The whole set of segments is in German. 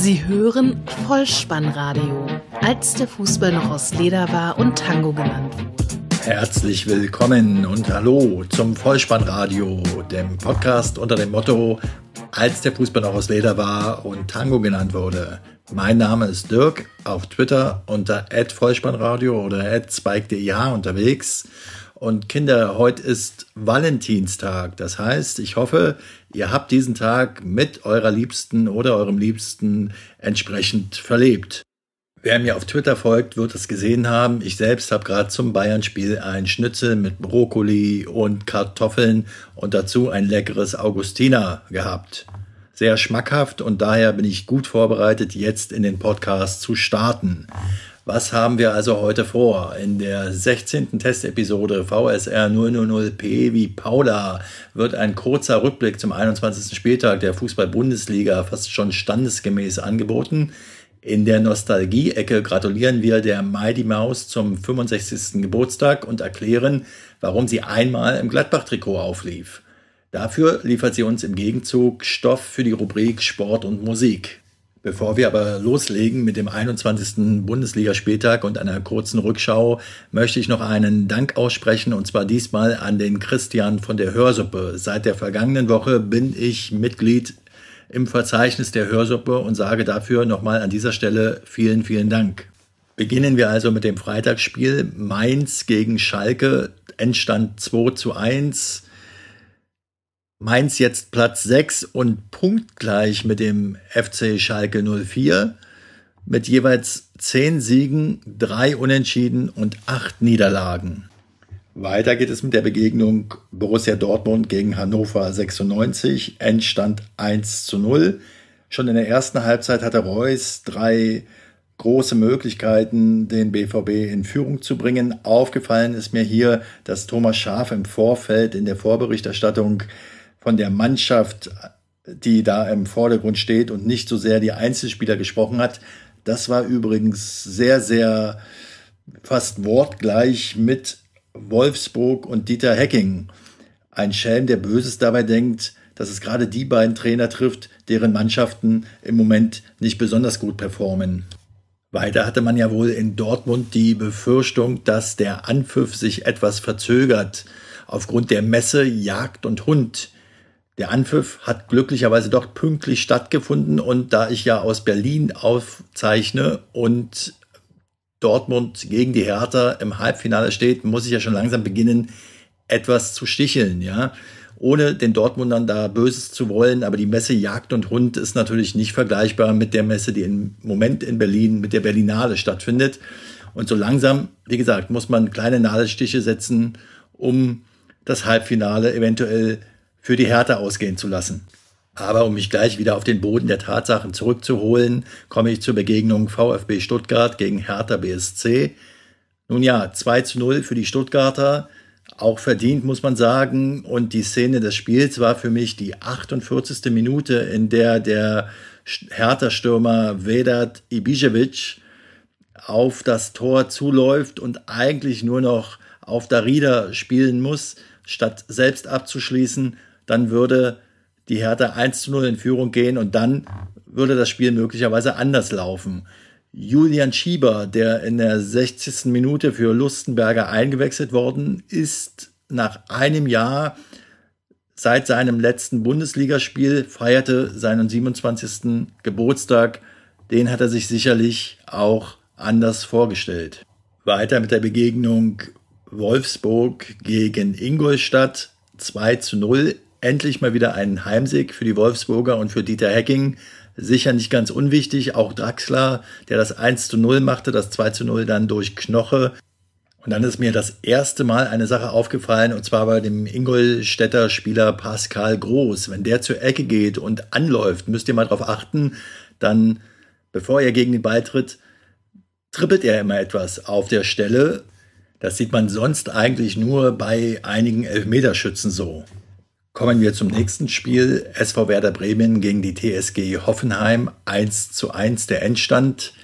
Sie hören Vollspannradio, als der Fußball noch aus Leder war und Tango genannt wurde. Herzlich willkommen und hallo zum Vollspannradio, dem Podcast unter dem Motto, als der Fußball noch aus Leder war und Tango genannt wurde. Mein Name ist Dirk, auf Twitter unter @vollspannradio oder @spike.deh unterwegs. Und Kinder, heute ist Valentinstag. Das heißt, ich hoffe, ihr habt diesen Tag mit eurer Liebsten oder eurem Liebsten entsprechend verlebt. Wer mir auf Twitter folgt, wird es gesehen haben. Ich selbst habe gerade zum Bayern-Spiel ein Schnitzel mit Brokkoli und Kartoffeln und dazu ein leckeres Augustiner gehabt. Sehr schmackhaft und daher bin ich gut vorbereitet, jetzt in den Podcast zu starten. Was haben wir also heute vor? In der 16. Testepisode VSR 000P wie Paula wird ein kurzer Rückblick zum 21. Spieltag der Fußball-Bundesliga fast schon standesgemäß angeboten. In der Nostalgie-Ecke gratulieren wir der Mighty Maus zum 65. Geburtstag und erklären, warum sie einmal im Gladbach-Trikot auflief. Dafür liefert sie uns im Gegenzug Stoff für die Rubrik Sport und Musik. Bevor wir aber loslegen mit dem 21. Bundesligaspieltag und einer kurzen Rückschau, möchte ich noch einen Dank aussprechen und zwar diesmal an den Christian von der Hörsuppe. Seit der vergangenen Woche bin ich Mitglied im Verzeichnis der Hörsuppe und sage dafür nochmal an dieser Stelle vielen, vielen Dank. Beginnen wir also mit dem Freitagsspiel Mainz gegen Schalke, Endstand 2 zu 1. Mainz jetzt Platz 6 und punktgleich mit dem FC Schalke 04 mit jeweils 10 Siegen, 3 Unentschieden und 8 Niederlagen. Weiter geht es mit der Begegnung Borussia Dortmund gegen Hannover 96, Endstand 1 zu 0. Schon in der ersten Halbzeit hatte Reus drei große Möglichkeiten, den BVB in Führung zu bringen. Aufgefallen ist mir hier, dass Thomas Schaaf im Vorfeld in der Vorberichterstattung von der Mannschaft, die da im Vordergrund steht und nicht so sehr die Einzelspieler gesprochen hat. Das war übrigens sehr, sehr fast wortgleich mit Wolfsburg und Dieter Hecking. Ein Schelm, der Böses dabei denkt, dass es gerade die beiden Trainer trifft, deren Mannschaften im Moment nicht besonders gut performen. Weiter hatte man ja wohl in Dortmund die Befürchtung, dass der Anpfiff sich etwas verzögert aufgrund der Messe Jagd und Hund, der Anpfiff hat glücklicherweise doch pünktlich stattgefunden und da ich ja aus Berlin aufzeichne und Dortmund gegen die Hertha im Halbfinale steht, muss ich ja schon langsam beginnen, etwas zu sticheln, ja. Ohne den Dortmundern da Böses zu wollen, aber die Messe Jagd und Hund ist natürlich nicht vergleichbar mit der Messe, die im Moment in Berlin mit der Berlinale stattfindet. Und so langsam, wie gesagt, muss man kleine Nadelstiche setzen, um das Halbfinale eventuell für die Härte ausgehen zu lassen. Aber um mich gleich wieder auf den Boden der Tatsachen zurückzuholen, komme ich zur Begegnung VfB Stuttgart gegen Hertha BSC. Nun ja, 2 zu 0 für die Stuttgarter, auch verdient muss man sagen. Und die Szene des Spiels war für mich die 48. Minute, in der der Hertha-Stürmer Vedat Ibišević auf das Tor zuläuft und eigentlich nur noch auf Darida spielen muss, statt selbst abzuschließen dann würde die Hertha 1 zu 0 in Führung gehen und dann würde das Spiel möglicherweise anders laufen. Julian Schieber, der in der 60. Minute für Lustenberger eingewechselt worden ist, nach einem Jahr seit seinem letzten Bundesligaspiel feierte seinen 27. Geburtstag. Den hat er sich sicherlich auch anders vorgestellt. Weiter mit der Begegnung Wolfsburg gegen Ingolstadt 2 zu 0 endlich mal wieder einen Heimsieg für die Wolfsburger und für Dieter Hecking. Sicher nicht ganz unwichtig. Auch Draxler, der das 1 zu 0 machte, das 2 zu 0 dann durch Knoche. Und dann ist mir das erste Mal eine Sache aufgefallen, und zwar bei dem Ingolstädter Spieler Pascal Groß. Wenn der zur Ecke geht und anläuft, müsst ihr mal darauf achten, dann, bevor er gegen den Ball tritt, trippelt er immer etwas auf der Stelle. Das sieht man sonst eigentlich nur bei einigen Elfmeterschützen so. Kommen wir zum nächsten Spiel. SV Werder Bremen gegen die TSG Hoffenheim. 1 zu 1 der Endstand.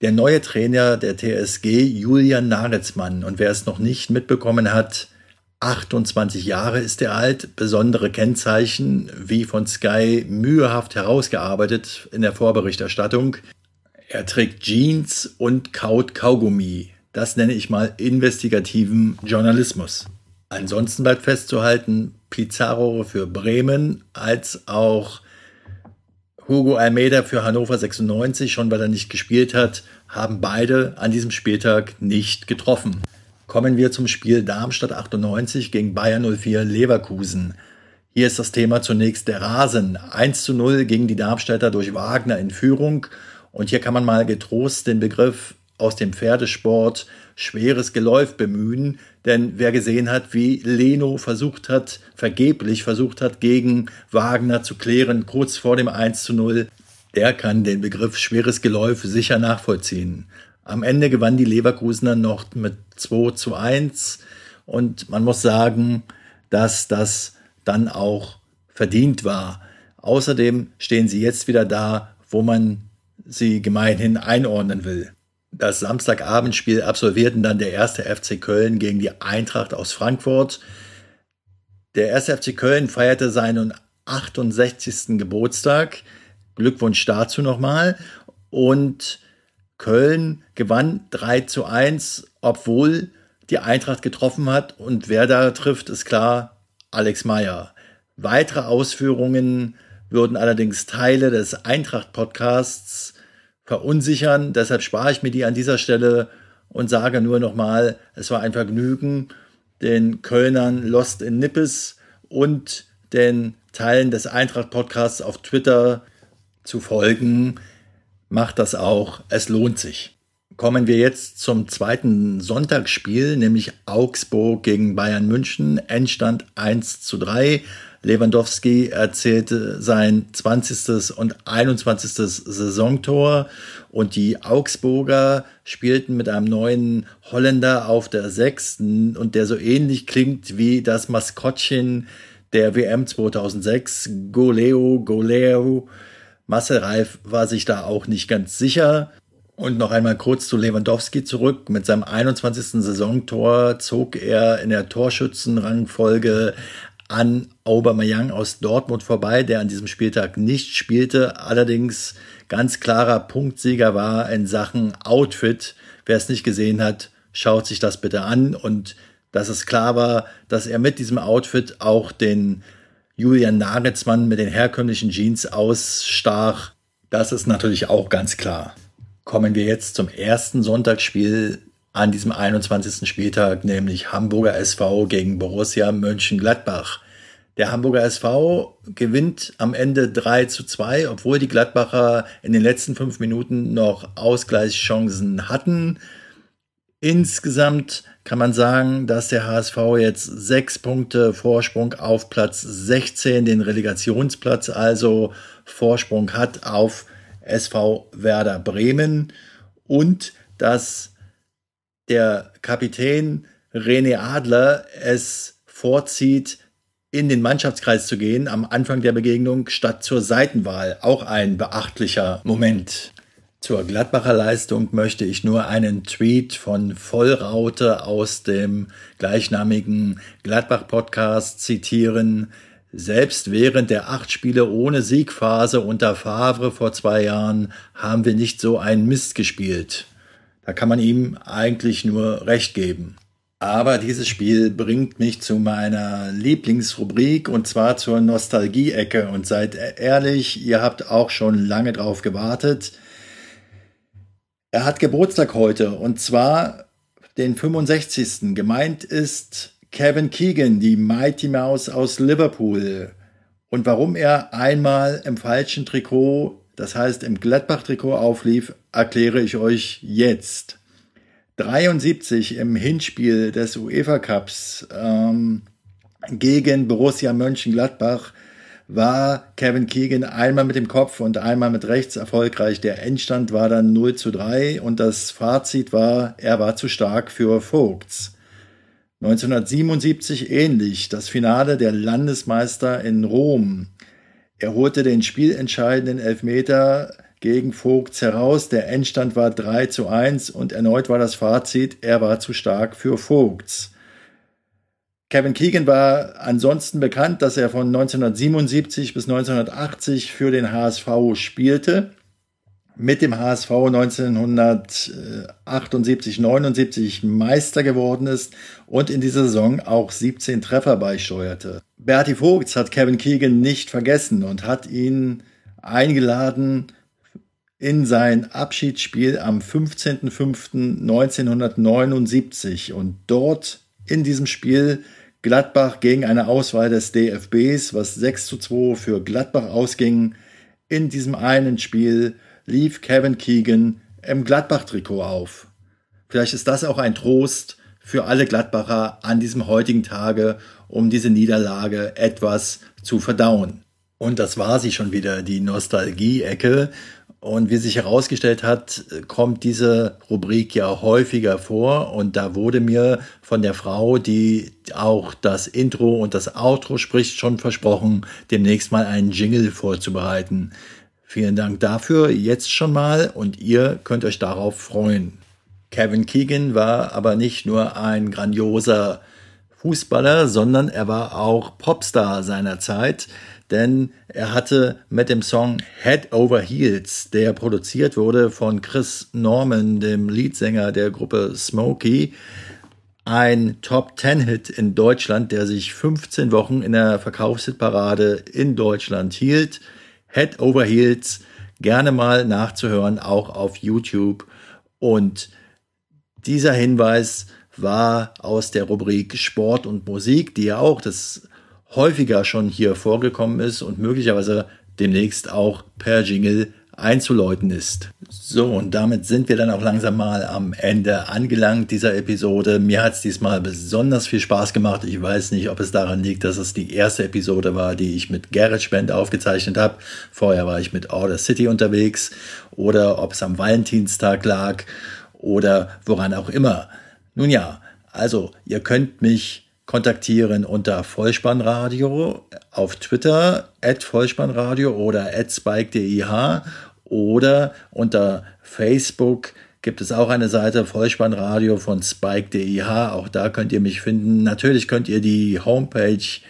Der neue Trainer der TSG, Julian Nagelsmann. Und wer es noch nicht mitbekommen hat, 28 Jahre ist er alt, besondere Kennzeichen, wie von Sky mühehaft herausgearbeitet in der Vorberichterstattung. Er trägt Jeans und kaut Kaugummi. Das nenne ich mal investigativen Journalismus. Ansonsten bleibt festzuhalten, Pizarro für Bremen als auch Hugo Almeida für Hannover 96, schon weil er nicht gespielt hat, haben beide an diesem Spieltag nicht getroffen. Kommen wir zum Spiel Darmstadt 98 gegen Bayern 04 Leverkusen. Hier ist das Thema zunächst der Rasen. 1 zu 0 gegen die Darmstädter durch Wagner in Führung. Und hier kann man mal getrost den Begriff aus dem Pferdesport schweres Geläuf bemühen, denn wer gesehen hat, wie Leno versucht hat, vergeblich versucht hat, gegen Wagner zu klären, kurz vor dem 1 zu 0, der kann den Begriff schweres Geläuf sicher nachvollziehen. Am Ende gewann die Leverkusener noch mit 2 zu 1 und man muss sagen, dass das dann auch verdient war. Außerdem stehen sie jetzt wieder da, wo man sie gemeinhin einordnen will. Das Samstagabendspiel absolvierten dann der erste FC Köln gegen die Eintracht aus Frankfurt. Der erste FC Köln feierte seinen 68. Geburtstag. Glückwunsch dazu nochmal. Und Köln gewann 3 zu 1, obwohl die Eintracht getroffen hat. Und wer da trifft, ist klar Alex Meyer. Weitere Ausführungen würden allerdings Teile des Eintracht-Podcasts verunsichern. Deshalb spare ich mir die an dieser Stelle und sage nur nochmal, es war ein Vergnügen, den Kölnern Lost in Nippes und den Teilen des Eintracht-Podcasts auf Twitter zu folgen. Macht das auch, es lohnt sich. Kommen wir jetzt zum zweiten Sonntagsspiel, nämlich Augsburg gegen Bayern München. Endstand 1 zu 3. Lewandowski erzählte sein 20. und 21. Saisontor und die Augsburger spielten mit einem neuen Holländer auf der sechsten und der so ähnlich klingt wie das Maskottchen der WM 2006, Goleo, Goleo. Marcel Reif war sich da auch nicht ganz sicher. Und noch einmal kurz zu Lewandowski zurück. Mit seinem 21. Saisontor zog er in der Torschützenrangfolge an Aubameyang aus Dortmund vorbei, der an diesem Spieltag nicht spielte, allerdings ganz klarer Punktsieger war in Sachen Outfit. Wer es nicht gesehen hat, schaut sich das bitte an und dass es klar war, dass er mit diesem Outfit auch den Julian Nagelsmann mit den herkömmlichen Jeans ausstach. Das ist natürlich auch ganz klar. Kommen wir jetzt zum ersten Sonntagsspiel an diesem 21. Spieltag, nämlich Hamburger SV gegen Borussia Mönchengladbach. Der Hamburger SV gewinnt am Ende 3 zu 2, obwohl die Gladbacher in den letzten fünf Minuten noch Ausgleichschancen hatten. Insgesamt kann man sagen, dass der HSV jetzt sechs Punkte Vorsprung auf Platz 16, den Relegationsplatz, also Vorsprung hat auf SV Werder Bremen und dass der Kapitän René Adler es vorzieht, in den Mannschaftskreis zu gehen am Anfang der Begegnung statt zur Seitenwahl. Auch ein beachtlicher Moment. Zur Gladbacher Leistung möchte ich nur einen Tweet von Vollraute aus dem gleichnamigen Gladbach-Podcast zitieren. Selbst während der acht Spiele ohne Siegphase unter Favre vor zwei Jahren haben wir nicht so einen Mist gespielt. Da kann man ihm eigentlich nur recht geben. Aber dieses Spiel bringt mich zu meiner Lieblingsrubrik und zwar zur Nostalgie-Ecke. Und seid ehrlich, ihr habt auch schon lange drauf gewartet. Er hat Geburtstag heute und zwar den 65. Gemeint ist Kevin Keegan, die Mighty Mouse aus Liverpool. Und warum er einmal im falschen Trikot das heißt im Gladbach-Trikot auflief, erkläre ich euch jetzt. 73 im Hinspiel des UEFA Cups ähm, gegen Borussia Mönchengladbach war Kevin Keegan einmal mit dem Kopf und einmal mit rechts erfolgreich. Der Endstand war dann 0 zu 3 und das Fazit war, er war zu stark für Vogts. 1977 ähnlich, das Finale der Landesmeister in Rom. Er holte den spielentscheidenden Elfmeter gegen Vogts heraus. Der Endstand war 3 zu 1 und erneut war das Fazit, er war zu stark für Vogts. Kevin Keegan war ansonsten bekannt, dass er von 1977 bis 1980 für den HSV spielte. Mit dem HSV 1978, 79 Meister geworden ist und in dieser Saison auch 17 Treffer beisteuerte. Berti Vogts hat Kevin Keegan nicht vergessen und hat ihn eingeladen in sein Abschiedsspiel am 15.05.1979 und dort in diesem Spiel Gladbach gegen eine Auswahl des DFBs, was 6 zu 2 für Gladbach ausging. In diesem einen Spiel lief Kevin Keegan im Gladbach-Trikot auf. Vielleicht ist das auch ein Trost für alle Gladbacher an diesem heutigen Tage, um diese Niederlage etwas zu verdauen. Und das war sie schon wieder, die Nostalgie-Ecke. Und wie sich herausgestellt hat, kommt diese Rubrik ja häufiger vor. Und da wurde mir von der Frau, die auch das Intro und das Outro spricht, schon versprochen, demnächst mal einen Jingle vorzubereiten. Vielen Dank dafür jetzt schon mal und ihr könnt euch darauf freuen. Kevin Keegan war aber nicht nur ein grandioser Fußballer, sondern er war auch Popstar seiner Zeit denn er hatte mit dem Song Head Over Heels, der produziert wurde von Chris Norman, dem Leadsänger der Gruppe Smokey, ein Top-10-Hit in Deutschland, der sich 15 Wochen in der Verkaufshitparade in Deutschland hielt. Head Over Heels, gerne mal nachzuhören, auch auf YouTube. Und dieser Hinweis war aus der Rubrik Sport und Musik, die ja auch das häufiger schon hier vorgekommen ist und möglicherweise demnächst auch per Jingle einzuläuten ist. So, und damit sind wir dann auch langsam mal am Ende angelangt dieser Episode. Mir hat es diesmal besonders viel Spaß gemacht. Ich weiß nicht, ob es daran liegt, dass es die erste Episode war, die ich mit GarageBand aufgezeichnet habe. Vorher war ich mit Order City unterwegs oder ob es am Valentinstag lag oder woran auch immer. Nun ja, also ihr könnt mich kontaktieren unter Vollspannradio auf Twitter, at Vollspannradio oder at spike.dih oder unter Facebook gibt es auch eine Seite Vollspannradio von spike.dih. Auch da könnt ihr mich finden. Natürlich könnt ihr die Homepage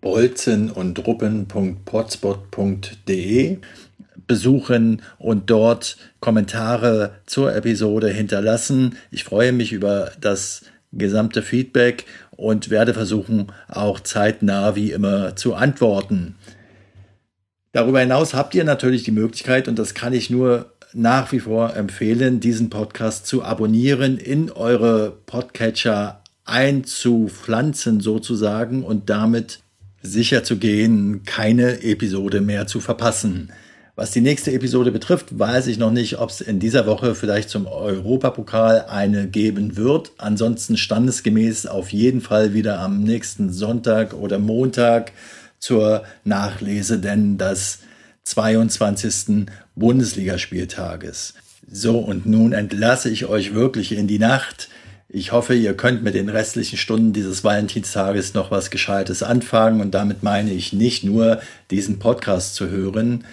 bolzen und ruppen.potspot.de besuchen und dort Kommentare zur Episode hinterlassen. Ich freue mich über das gesamte Feedback und werde versuchen, auch zeitnah wie immer zu antworten. Darüber hinaus habt ihr natürlich die Möglichkeit, und das kann ich nur nach wie vor empfehlen, diesen Podcast zu abonnieren, in eure Podcatcher einzupflanzen sozusagen und damit sicher zu gehen, keine Episode mehr zu verpassen. Was die nächste Episode betrifft, weiß ich noch nicht, ob es in dieser Woche vielleicht zum Europapokal eine geben wird. Ansonsten standesgemäß auf jeden Fall wieder am nächsten Sonntag oder Montag zur Nachlese, denn das 22. Bundesligaspieltages. So, und nun entlasse ich euch wirklich in die Nacht. Ich hoffe, ihr könnt mit den restlichen Stunden dieses Valentinstages noch was Gescheites anfangen. Und damit meine ich nicht nur, diesen Podcast zu hören,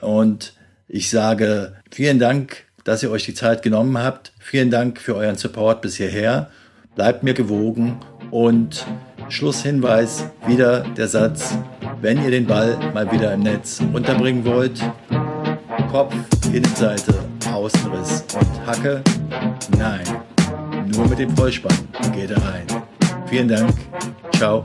und ich sage vielen Dank, dass ihr euch die Zeit genommen habt. Vielen Dank für euren Support bis hierher. Bleibt mir gewogen und Schlusshinweis wieder der Satz, wenn ihr den Ball mal wieder im Netz unterbringen wollt, Kopf, Innenseite, Außenriss und Hacke, nein, nur mit dem Vollspann geht er rein. Vielen Dank, ciao.